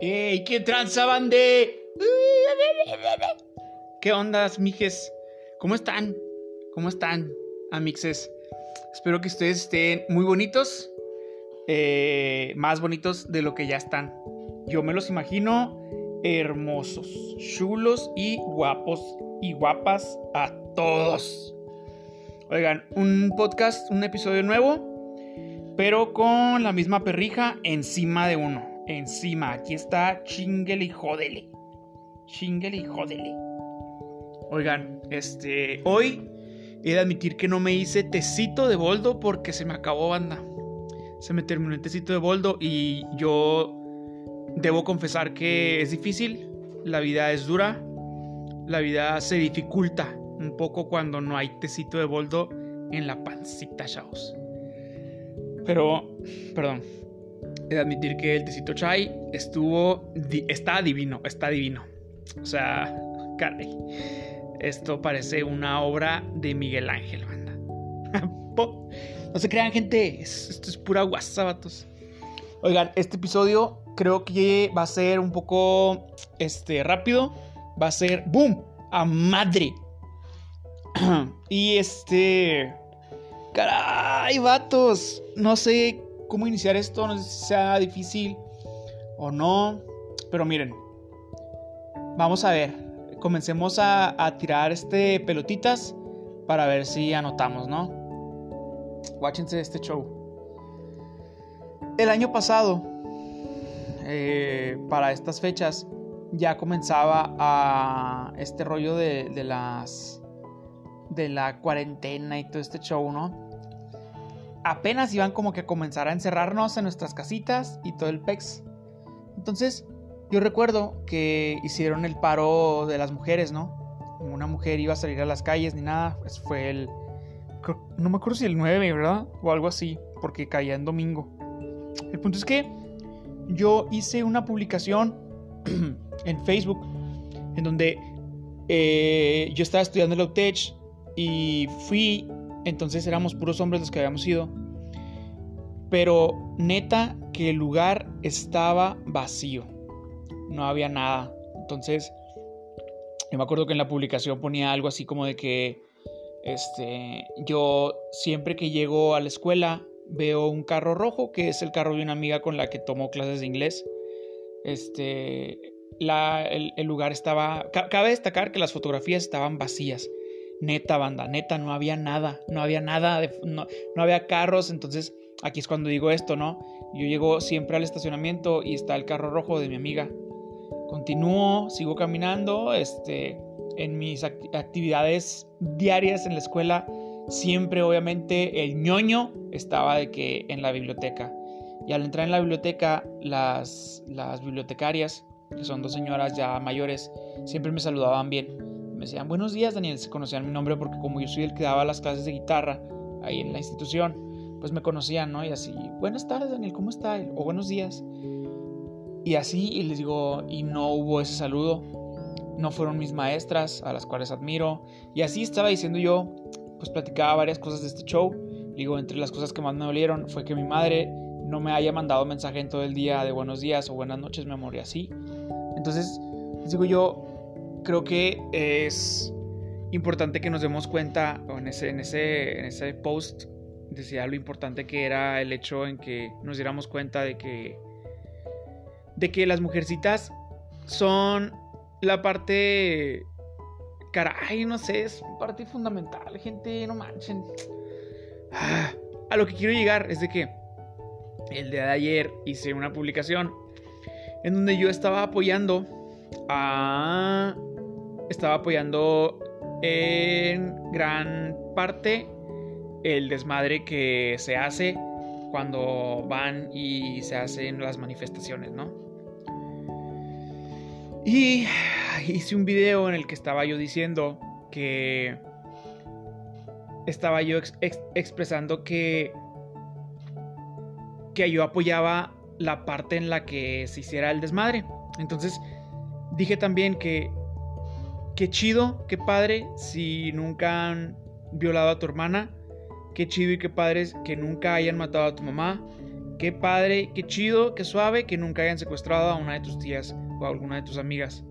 ¡Ey! ¿Qué tranza, bande? ¿Qué ondas, mijes? ¿Cómo están? ¿Cómo están, amixes? Espero que ustedes estén muy bonitos. eh, más bonitos de lo que ya están. Yo me los imagino hermosos, chulos y guapos y guapas a todos. Oigan, un podcast, un episodio nuevo, pero con la misma perrija encima de uno. Encima, aquí está chinguele y jódele. Chinguele y jódele. Oigan, este, hoy he de admitir que no me hice tecito de boldo porque se me acabó banda. Se me terminó el tecito de boldo y yo debo confesar que es difícil. La vida es dura. La vida se dificulta un poco cuando no hay tecito de boldo en la pancita, chavos. Pero, perdón, he de admitir que el tecito chai estuvo, está divino, está divino. O sea, caray, esto parece una obra de Miguel Ángel, banda. No se crean, gente, es- esto es pura guasa, vatos. Oigan, este episodio creo que va a ser un poco, este, rápido. Va a ser, ¡boom!, a madre. y este... Caray, vatos. No sé cómo iniciar esto, no sé si sea difícil o no. Pero miren, vamos a ver. Comencemos a, tirar este pelotitas para ver si anotamos, ¿no? Guáchense este show. El año pasado, eh, para estas fechas, ya comenzaba a este rollo de las de la cuarentena y todo este show, ¿no? Apenas iban como que a comenzar a encerrarnos en nuestras casitas y todo el pex. Entonces, yo recuerdo que hicieron el paro de las mujeres, ¿no? Una mujer iba a salir a las calles ni nada. Fue el. No me acuerdo si el 9, ¿verdad? O algo así, porque caía en domingo. El punto es que yo hice una publicación en Facebook en donde eh, yo estaba estudiando el Outech y fui, entonces éramos puros hombres los que habíamos ido, pero neta que el lugar estaba vacío, no había nada. Entonces, yo me acuerdo que en la publicación ponía algo así como de que este, yo siempre que llego a la escuela veo un carro rojo, que es el carro de una amiga con la que tomo clases de inglés. Este, la, el, lugar estaba... ca- Cabe destacar que las fotografías estaban vacías. Neta, banda, neta, no había nada. No había nada, no, no había carros. Entonces, aquí es cuando digo esto, ¿no? Yo llego siempre al estacionamiento y está el carro rojo de mi amiga. Continúo, sigo caminando, este, en mis act- actividades diarias en la escuela, siempre obviamente el ñoño estaba de que en la biblioteca. Y al entrar en la biblioteca, las, las bibliotecarias, que son dos señoras ya mayores, siempre me saludaban bien. Me decían, buenos días, Daniel. Se conocían mi nombre porque como yo soy el que daba las clases de guitarra ahí en la institución, pues me conocían, ¿no? Y así, buenas tardes, Daniel, ¿cómo está? O buenos días. Y así, y les digo, y no hubo ese saludo. No fueron mis maestras, a las cuales admiro. Y así estaba diciendo yo, pues platicaba varias cosas de este show. Digo, entre las cosas que más me dolieron fue que mi madre no me haya mandado mensaje en todo el día de buenos días o buenas noches, mi amor, y así. Entonces, les digo yo, creo que es importante que nos demos cuenta, en ese, en ese, en ese post decía lo importante que era el hecho en que nos diéramos cuenta de que de que las mujercitas son la parte caray, no sé, es parte fundamental, gente, no manchen. Ah, A lo que quiero llegar es de que el día de ayer hice una publicación en donde yo estaba apoyando a estaba apoyando en gran parte el desmadre que se hace cuando van y se hacen las manifestaciones, ¿no? Y hice un video en el que estaba yo diciendo que estaba yo ex- ex- expresando que que yo apoyaba la parte en la que se hiciera el desmadre. Entonces dije también que qué chido, qué padre si nunca han violado a tu hermana, qué chido y qué padre que nunca hayan matado a tu mamá, qué padre, qué chido, qué suave que nunca hayan secuestrado a una de tus tías o a alguna de tus amigas.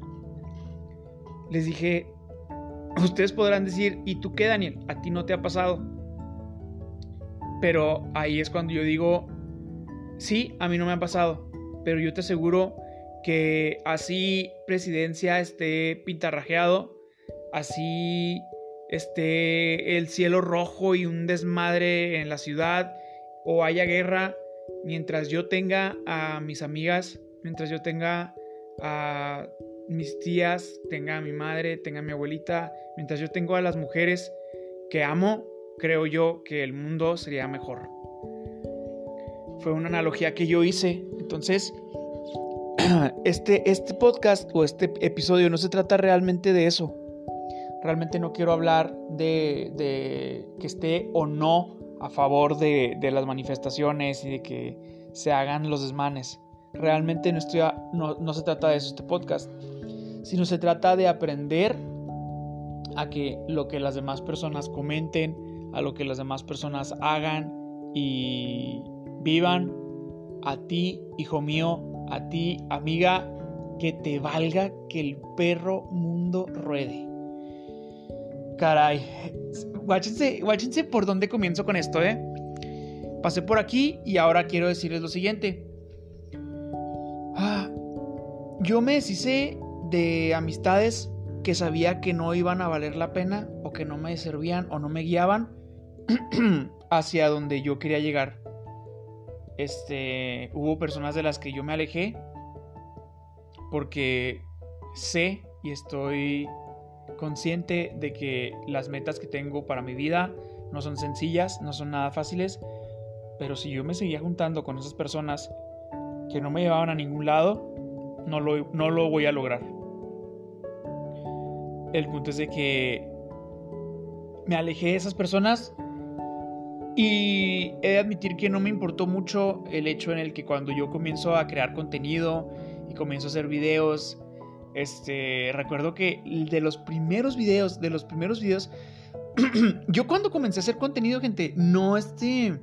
Les dije, ustedes podrán decir, ¿y tú qué, Daniel? A ti no te ha pasado. Pero ahí es cuando yo digo, sí, a mí no me ha pasado, pero yo te aseguro que así presidencia esté pintarrajeado, así esté el cielo rojo y un desmadre en la ciudad, o haya guerra, mientras yo tenga a mis amigas, mientras yo tenga a mis tías, tenga a mi madre, tenga a mi abuelita, mientras yo tengo a las mujeres que amo, creo yo que el mundo sería mejor. Fue una analogía que yo hice. Entonces, este, este podcast o este episodio no se trata realmente de eso. Realmente no quiero hablar de, de que esté o no a favor de, de, las manifestaciones y de que se hagan los desmanes. Realmente no, estoy no, no se trata de eso este podcast, sino se trata de aprender a que lo que las demás personas comenten, a lo que las demás personas hagan y vivan, a ti, hijo mío, a ti, amiga, que te valga que el perro mundo ruede. Caray, guáchense, guáchense por dónde comienzo con esto, ¿eh? Pasé por aquí y ahora quiero decirles lo siguiente. Ah, yo me deshice de amistades que sabía que no iban a valer la pena o que no me servían o no me guiaban hacia donde yo quería llegar. Este, hubo personas de las que yo me alejé porque sé y estoy consciente de que las metas que tengo para mi vida no son sencillas, no son nada fáciles, pero si yo me seguía juntando con esas personas que no me llevaban a ningún lado, no lo, no lo voy a lograr. El punto es de que me alejé de esas personas y he de admitir que no me importó mucho el hecho en el que cuando yo comienzo a crear contenido y comienzo a hacer videos, este, recuerdo que de los primeros videos, de los primeros videos, yo cuando comencé a hacer contenido, gente, no este,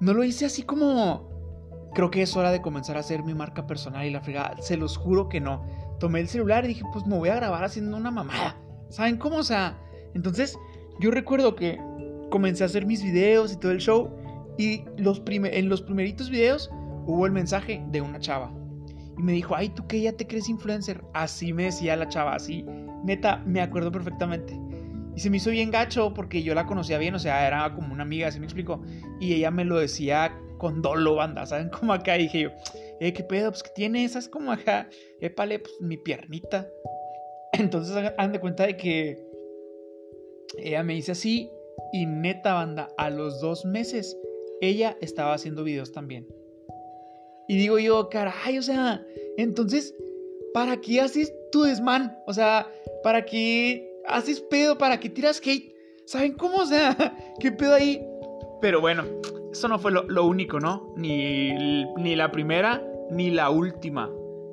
no lo hice así como, creo que es hora de comenzar a hacer mi marca personal y la fregada, se los juro que no. Tomé el celular y dije, pues me voy a grabar haciendo una mamada. ¿Saben cómo? O sea, entonces yo recuerdo que comencé a hacer mis videos y todo el show y los en los primeritos videos hubo el mensaje de una chava y me dijo, ay, ¿tú qué ya te crees influencer? Así me decía la chava, así. Neta, me acuerdo perfectamente. Y se me hizo bien gacho porque yo la conocía bien, o sea, era como una amiga, así me explico. Y ella me lo decía con dolo, banda, ¿saben? Como acá dije yo, eh, ¿qué pedo? Pues que tiene esas como acá, épale, pues mi piernita. Entonces hagan de cuenta de que ella me dice así y neta, banda, a los dos meses ella estaba haciendo videos también. Y digo yo, caray, o sea, entonces, ¿para qué haces tu desman? O sea, ¿para qué haces pedo? ¿Para qué tiras hate? ¿Saben cómo? O sea, ¿qué pedo ahí? Pero bueno, eso no fue lo, único, ¿no? Ni, ni la primera ni la última.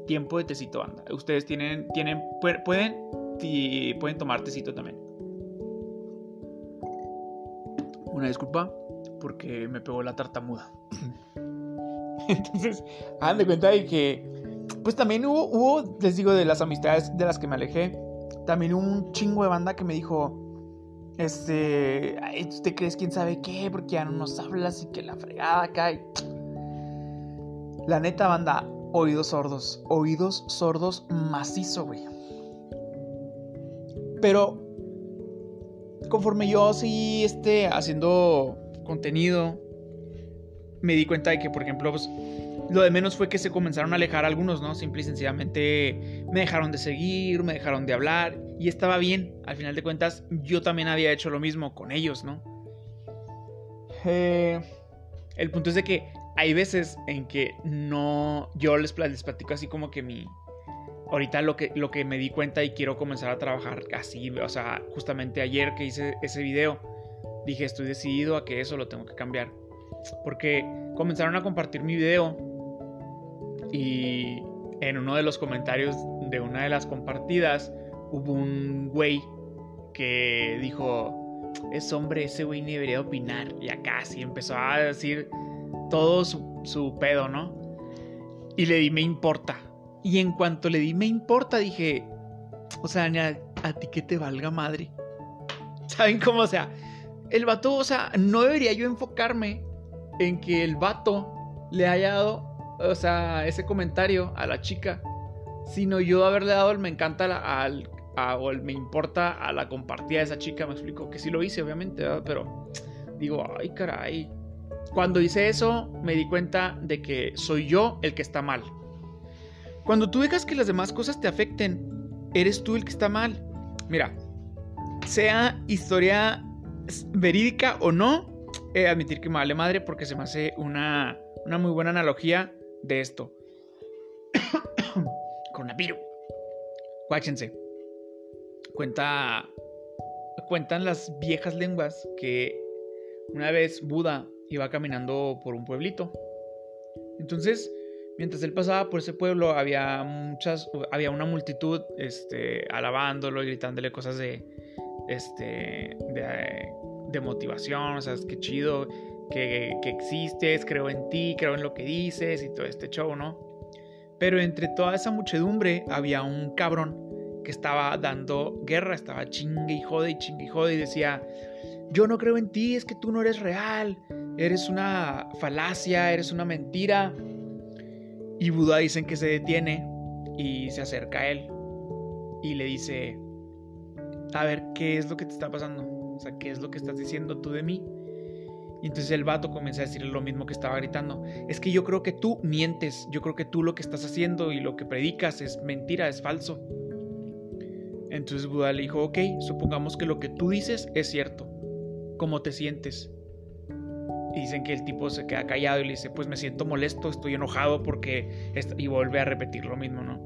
Tiempo de tecito, anda. Ustedes tienen, tienen, pueden, pueden tomar tecito también. Una disculpa porque me pegó la tartamuda. Entonces, hagan de cuenta de que, pues también hubo, hubo, les digo, de las amistades de las que me alejé, también hubo un chingo de banda que me dijo, este, ¿tú te crees quién sabe qué? Porque ya no nos hablas y que la fregada cae. La neta, banda, oídos sordos, oídos sordos macizo, güey. Pero conforme yo seguí este, haciendo contenido, me di cuenta de que, por ejemplo, pues, lo de menos fue que se comenzaron a alejar algunos, ¿no? Simple y sencillamente me dejaron de seguir, me dejaron de hablar y estaba bien. Al final de cuentas, yo también había hecho lo mismo con ellos, ¿no? Eh, el punto es de que hay veces en que no, yo les, les platico así como que mi, ahorita lo que, lo que me di cuenta y quiero comenzar a trabajar así, o sea, justamente ayer que hice ese video, dije, estoy decidido a que eso lo tengo que cambiar porque comenzaron a compartir mi video y en uno de los comentarios de una de las compartidas hubo un güey que dijo, es hombre, ese güey ni debería opinar. Y acá sí empezó a decir todo su, su pedo, ¿no? Y le di me importa. Y en cuanto le di me importa, dije, o sea, a, a ti que te valga madre. ¿Saben cómo? O sea, el vato, o sea, no debería yo enfocarme en que el vato le haya dado, o sea, ese comentario a la chica, sino yo haberle dado el me encanta al, o el me importa a la compartida de esa chica, me explico, que sí lo hice, obviamente, pero digo, ay, caray. Cuando hice eso, me di cuenta de que soy yo el que está mal. Cuando tú dejas que las demás cosas te afecten, eres tú el que está mal. Mira, sea historia verídica o no, admitir que me vale madre porque se me hace una, una muy buena analogía de esto. Coronavirus. Guáchense. Cuenta. Cuentan las viejas lenguas que una vez Buda iba caminando por un pueblito. Entonces, mientras él pasaba por ese pueblo, había muchas. Había una multitud este, alabándolo y gritándole cosas de. Este. de de motivación, o sea, es que chido que, que existes, creo en ti, creo en lo que dices y todo este show, ¿no? Pero entre toda esa muchedumbre había un cabrón que estaba dando guerra, estaba chingue y jode y chingue y jode y decía, yo no creo en ti, es que tú no eres real, eres una falacia, eres una mentira. Y Buda dicen que se detiene y se acerca a él y le dice, a ver, ¿qué es lo que te está pasando? O sea, ¿qué es lo que estás diciendo tú de mí? Y entonces el vato comienza a decir lo mismo que estaba gritando. Es que yo creo que tú mientes, yo creo que tú lo que estás haciendo y lo que predicas es mentira, es falso. Entonces Buda le dijo, ok, supongamos que lo que tú dices es cierto. ¿Cómo te sientes? Dicen que el tipo se queda callado y le dice, pues me siento molesto, estoy enojado porque... Y vuelve a repetir lo mismo, ¿no?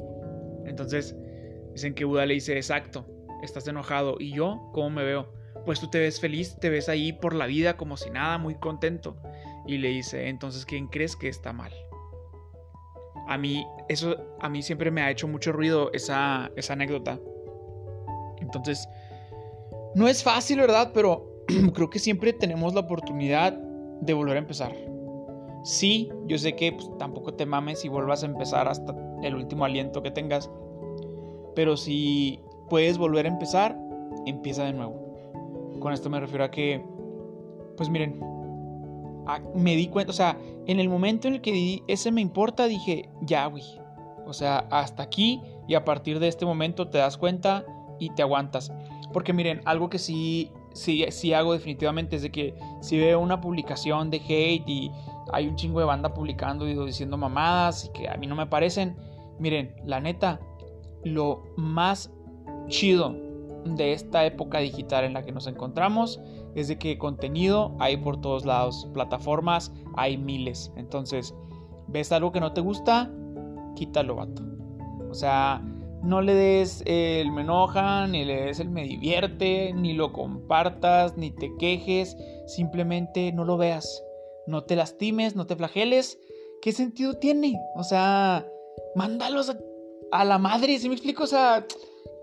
Entonces dicen que Buda le dice, exacto, estás enojado. ¿Y yo cómo me veo? pues tú te ves feliz, te ves ahí por la vida como si nada, muy contento. Y le dice, entonces, ¿quién crees que está mal? A mí, eso, a mí siempre me ha hecho mucho ruido esa, esa anécdota. Entonces, no es fácil, ¿verdad? Pero creo que siempre tenemos la oportunidad de volver a empezar. Sí, yo sé que pues, tampoco te mames y vuelvas a empezar hasta el último aliento que tengas. Pero si puedes volver a empezar, empieza de nuevo. Con esto me refiero a que, pues miren, me di cuenta, o sea, en el momento en el que di ese me importa, dije, ya, güey. O sea, hasta aquí y a partir de este momento te das cuenta y te aguantas. Porque miren, algo que sí, sí, sí hago definitivamente es de que si veo una publicación de hate y hay un chingo de banda publicando y diciendo mamadas y que a mí no me parecen, miren, la neta, lo más chido de esta época digital en la que nos encontramos es de que contenido hay por todos lados, plataformas hay miles. Entonces, ves algo que no te gusta, quítalo, vato. O sea, no le des el me enoja, ni le des el me divierte, ni lo compartas, ni te quejes, simplemente no lo veas. No te lastimes, no te flageles. ¿Qué sentido tiene? O sea, mándalos a, la madre, ¿sí me explico? O sea,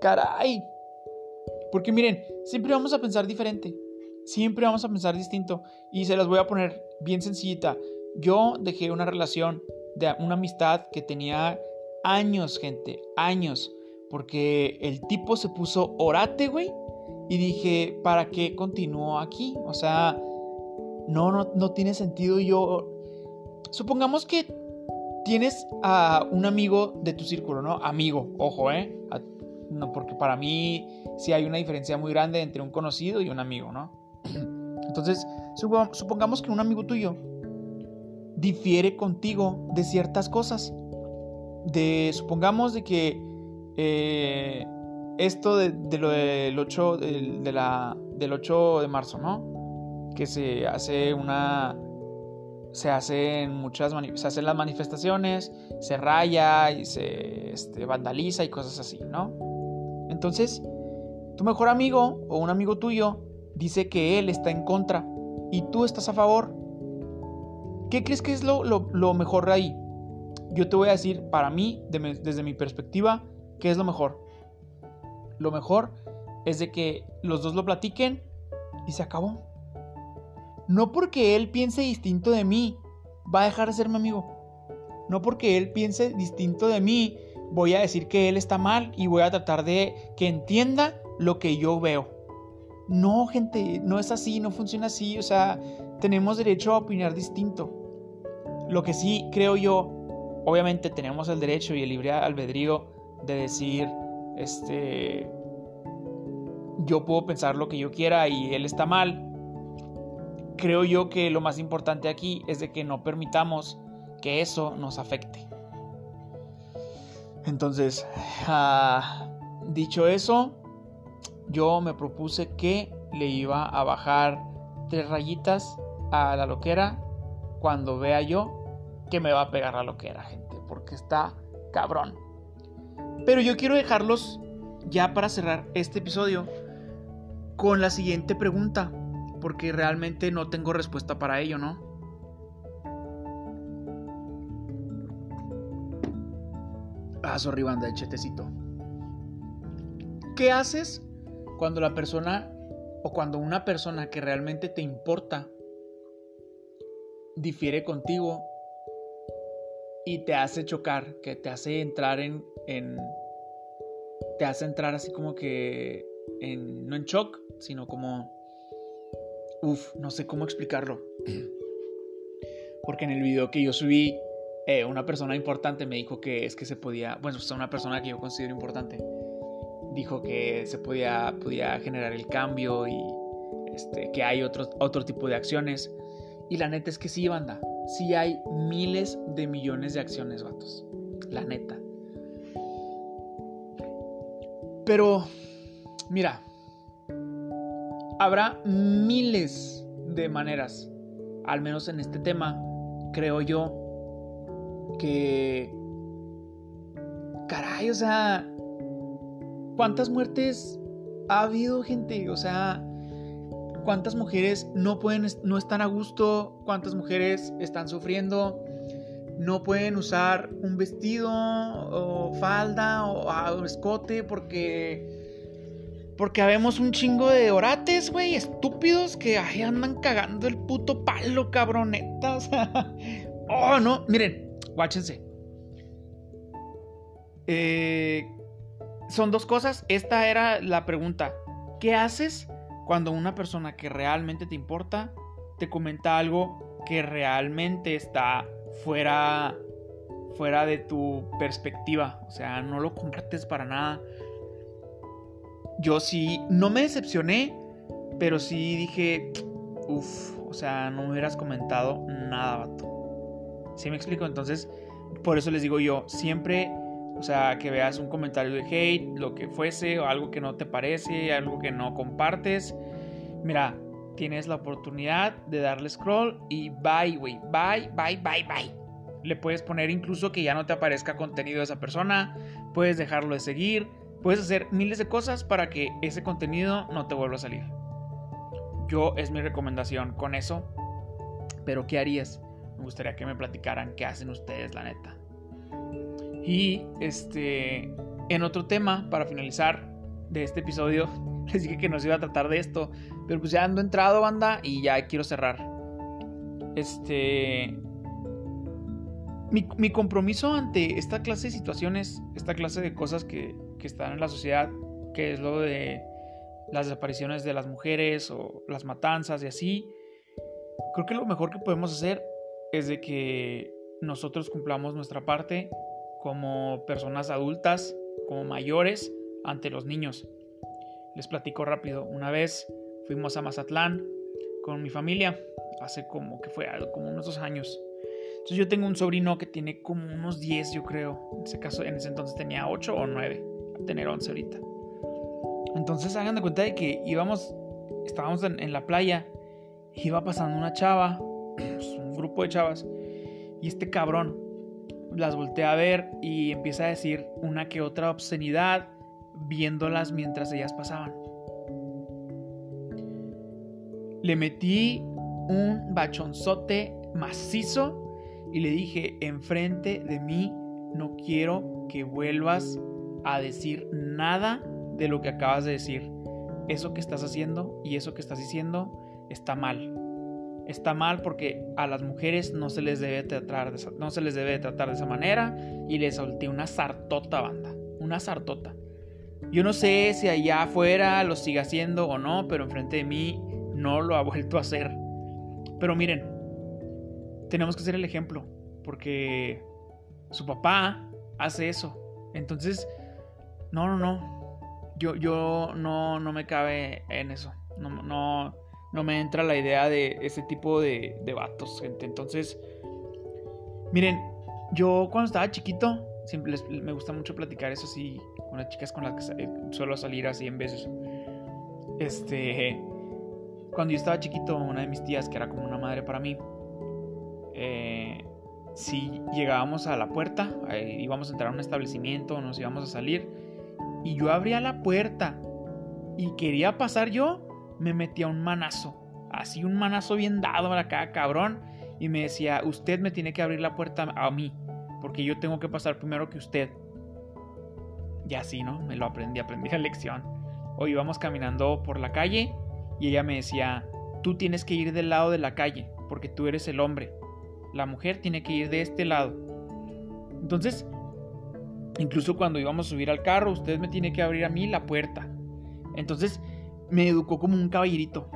caray, porque miren, siempre vamos a pensar diferente. Siempre vamos a pensar distinto. Y se las voy a poner bien sencillita. Yo dejé una relación de una amistad que tenía años, gente. Años. Porque el tipo se puso orate, güey. Y dije, ¿para qué continúo aquí? O sea, no, no, no tiene sentido. Yo. Supongamos que tienes a un amigo de tu círculo, ¿no? Amigo, ojo, ¿eh? No, porque para mí sí hay una diferencia muy grande entre un conocido y un amigo, ¿no? Entonces, supongamos que un amigo tuyo difiere contigo de ciertas cosas. De, supongamos de que eh, esto de, lo del 8 de, del 8 de marzo, ¿no? Que se hace una se hacen muchas se hacen las manifestaciones, se raya y se este, vandaliza y cosas así, ¿no? Entonces, tu mejor amigo o un amigo tuyo dice que él está en contra y tú estás a favor. ¿Qué crees que es lo, mejor ahí? Yo te voy a decir, para mí, desde mi perspectiva, ¿qué es lo mejor? Lo mejor es de que los dos lo platiquen y se acabó. No porque él piense distinto de mí, va a dejar de ser mi amigo. No porque él piense distinto de mí, voy a decir que él está mal y voy a tratar de que entienda lo que yo veo. No, gente, no es así, no funciona así. O sea, tenemos derecho a opinar distinto. Lo que sí creo yo, obviamente tenemos el derecho y el libre albedrío de decir, este, yo puedo pensar lo que yo quiera y él está mal. Creo yo que lo más importante aquí es de que no permitamos que eso nos afecte. Entonces, ah, dicho eso, yo me propuse que le iba a bajar tres rayitas a la loquera cuando vea yo que me va a pegar la loquera, gente, porque está cabrón. Pero yo quiero dejarlos ya para cerrar este episodio con la siguiente pregunta, porque realmente no tengo respuesta para ello, ¿no? Ah, sorry, banda, chetecito. ¿Qué haces cuando la persona o cuando una persona que realmente te importa difiere contigo y te hace chocar, que te hace entrar en, en te hace entrar así como que en, no en shock, sino como, uff, no sé cómo explicarlo. Porque en el video que yo subí, eh, una persona importante me dijo que es que se podía, bueno, es una persona que yo considero importante, dijo que se podía, podía generar el cambio y este, que hay otro, otro tipo de acciones. Y la neta es que sí, banda, sí hay miles de millones de acciones, vatos. La neta. Pero, mira, habrá miles de maneras, al menos en este tema, creo yo, que... Caray, o sea, ¿cuántas muertes ha habido, gente? O sea, ¿cuántas mujeres no pueden, no están a gusto? ¿Cuántas mujeres están sufriendo? no pueden usar un vestido o falda o, escote porque porque habemos un chingo de orates, güey, estúpidos que andan cagando el puto palo, cabroneta. O sea, oh, no, miren, guáchense. Eh, son dos cosas. Esta era la pregunta. ¿Qué haces cuando una persona que realmente te importa te comenta algo que realmente está fuera, fuera de tu perspectiva. O sea, no lo compartes para nada. Yo sí, no me decepcioné, pero sí dije, uff, o sea, no me hubieras comentado nada, vato. ¿Sí me explico? Entonces, por eso les digo yo, siempre, o sea, que veas un comentario de hate, lo que fuese, o algo que no te parece, algo que no compartes. Mira, tienes la oportunidad de darle scroll y bye, güey. Bye, bye, bye, bye. Le puedes poner incluso que ya no te aparezca contenido de esa persona. Puedes dejarlo de seguir. Puedes hacer miles de cosas para que ese contenido no te vuelva a salir. Yo es mi recomendación con eso. Pero ¿qué harías? Me gustaría que me platicaran qué hacen ustedes, la neta. Y este, en otro tema, para finalizar de este episodio, les dije que nos iba a tratar de esto. Pero pues ya ando entrado, banda, y ya quiero cerrar. Este. Mi, compromiso ante esta clase de situaciones, esta clase de cosas que, que están en la sociedad, que es lo de las desapariciones de las mujeres o las matanzas y así, creo que lo mejor que podemos hacer es de que nosotros cumplamos nuestra parte como personas adultas, como mayores, ante los niños. Les platico rápido. Una vez fuimos a Mazatlán con mi familia, hace como que fue como unos dos años. Entonces yo tengo un sobrino que tiene como unos 10, yo creo. En ese caso, en ese entonces tenía 8 o 9, a tener 11 ahorita. Entonces hagan de cuenta de que íbamos, estábamos en, la playa, iba pasando una chava, un grupo de chavas, y este cabrón las voltea a ver y empieza a decir una que otra obscenidad viéndolas mientras ellas pasaban. Le metí un bachonzote macizo y le dije, enfrente de mí no quiero que vuelvas a decir nada de lo que acabas de decir. Eso que estás haciendo y eso que estás diciendo está mal. Está mal porque a las mujeres no se les debe tratar de esa, no se les debe tratar de esa manera y les solté una sartota banda, una sartota. Yo no sé si allá afuera lo sigue haciendo o no, pero enfrente de mí no lo ha vuelto a hacer. Pero miren, tenemos que ser el ejemplo, porque su papá hace eso. Entonces, no, no, no. Yo, yo no, no me cabe en eso. No, no, no me entra la idea de ese tipo de, de vatos, gente. Entonces, miren, yo cuando estaba chiquito, siempre me gusta mucho platicar eso así con las chicas con las que suelo salir así en veces. Este, cuando yo estaba chiquito, una de mis tías, que era como una madre para mí, eh, si llegábamos a la puerta, eh, íbamos a entrar a un establecimiento, nos íbamos a salir, y yo abría la puerta y quería pasar yo, me metía un manazo, así un manazo bien dado a cada cabrón, y me decía, usted me tiene que abrir la puerta a mí, porque yo tengo que pasar primero que usted. Y así, ¿no? Me lo aprendí, aprendí la lección. O íbamos caminando por la calle y ella me decía, tú tienes que ir del lado de la calle, porque tú eres el hombre. La mujer tiene que ir de este lado. Entonces, incluso cuando íbamos a subir al carro, usted me tiene que abrir a mí la puerta. Entonces, me educó como un caballerito.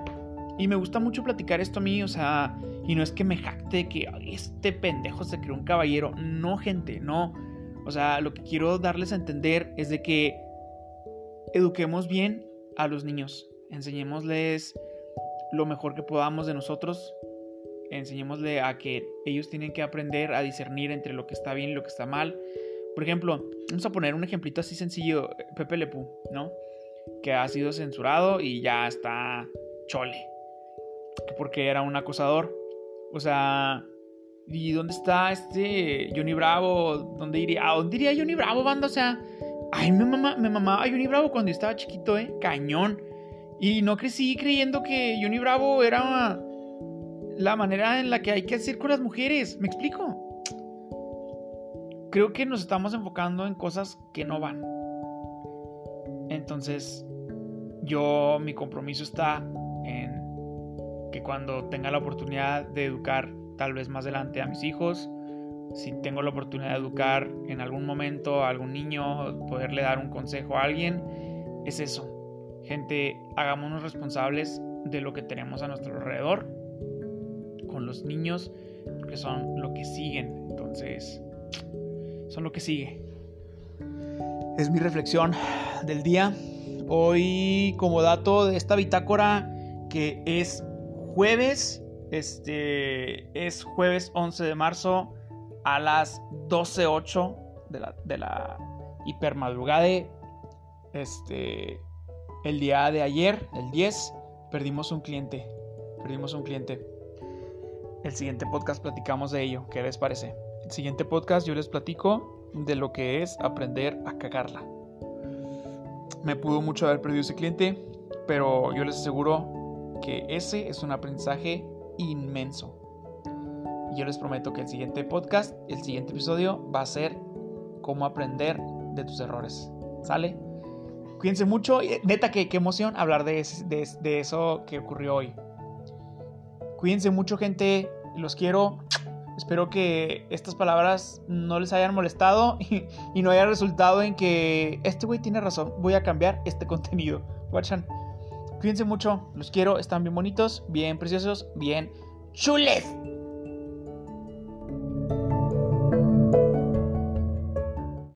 Y me gusta mucho platicar esto a mí, o sea, y no es que me jacte que este pendejo se creó un caballero. No, gente, no. O sea, lo que quiero darles a entender es de que eduquemos bien a los niños. Enseñémosles lo mejor que podamos de nosotros. Enseñémosle a que ellos tienen que aprender a discernir entre lo que está bien y lo que está mal. Por ejemplo, vamos a poner un ejemplito así sencillo, Pepe Lepú, ¿no? Que ha sido censurado y ya está chole. Porque era un acosador. O sea, ¿y dónde está este Johnny Bravo? ¿Dónde iría? ¿A dónde iría Johnny Bravo, banda? O sea, ay, me, mamá, me mamaba Johnny Bravo cuando yo estaba chiquito, ¿eh? Cañón. Y no crecí creyendo que Johnny Bravo era la manera en la que hay que hacer con las mujeres. ¿Me explico? Creo que nos estamos enfocando en cosas que no van. Entonces, yo, mi compromiso está en que cuando tenga la oportunidad de educar tal vez más adelante a mis hijos, si tengo la oportunidad de educar en algún momento a algún niño, poderle dar un consejo a alguien, es eso. Gente, hagámonos responsables de lo que tenemos a nuestro alrededor con los niños, porque son lo que siguen. Entonces, son lo que sigue. Es mi reflexión del día. Hoy, como dato de esta bitácora, que es jueves. Este es jueves 11 de marzo a las 12.08 de la, de la hipermadrugada. Este, el día de ayer, el 10, perdimos un cliente. Perdimos un cliente. El siguiente podcast platicamos de ello. ¿Qué les parece? El siguiente podcast yo les platico de lo que es aprender a cagarla. Me pudo mucho haber perdido ese cliente, pero yo les aseguro que ese es un aprendizaje inmenso. Y yo les prometo que el siguiente podcast, el siguiente episodio va a ser cómo aprender de tus errores. ¿Sale? Cuídense mucho. Neta, qué, qué emoción hablar de, de, de eso que ocurrió hoy. Cuídense mucho, gente. Los quiero. Espero que estas palabras no les hayan molestado y, no haya resultado en que este güey tiene razón. Voy a cambiar este contenido. Watchan. Cuídense mucho, los quiero, están bien bonitos, bien preciosos, bien chules.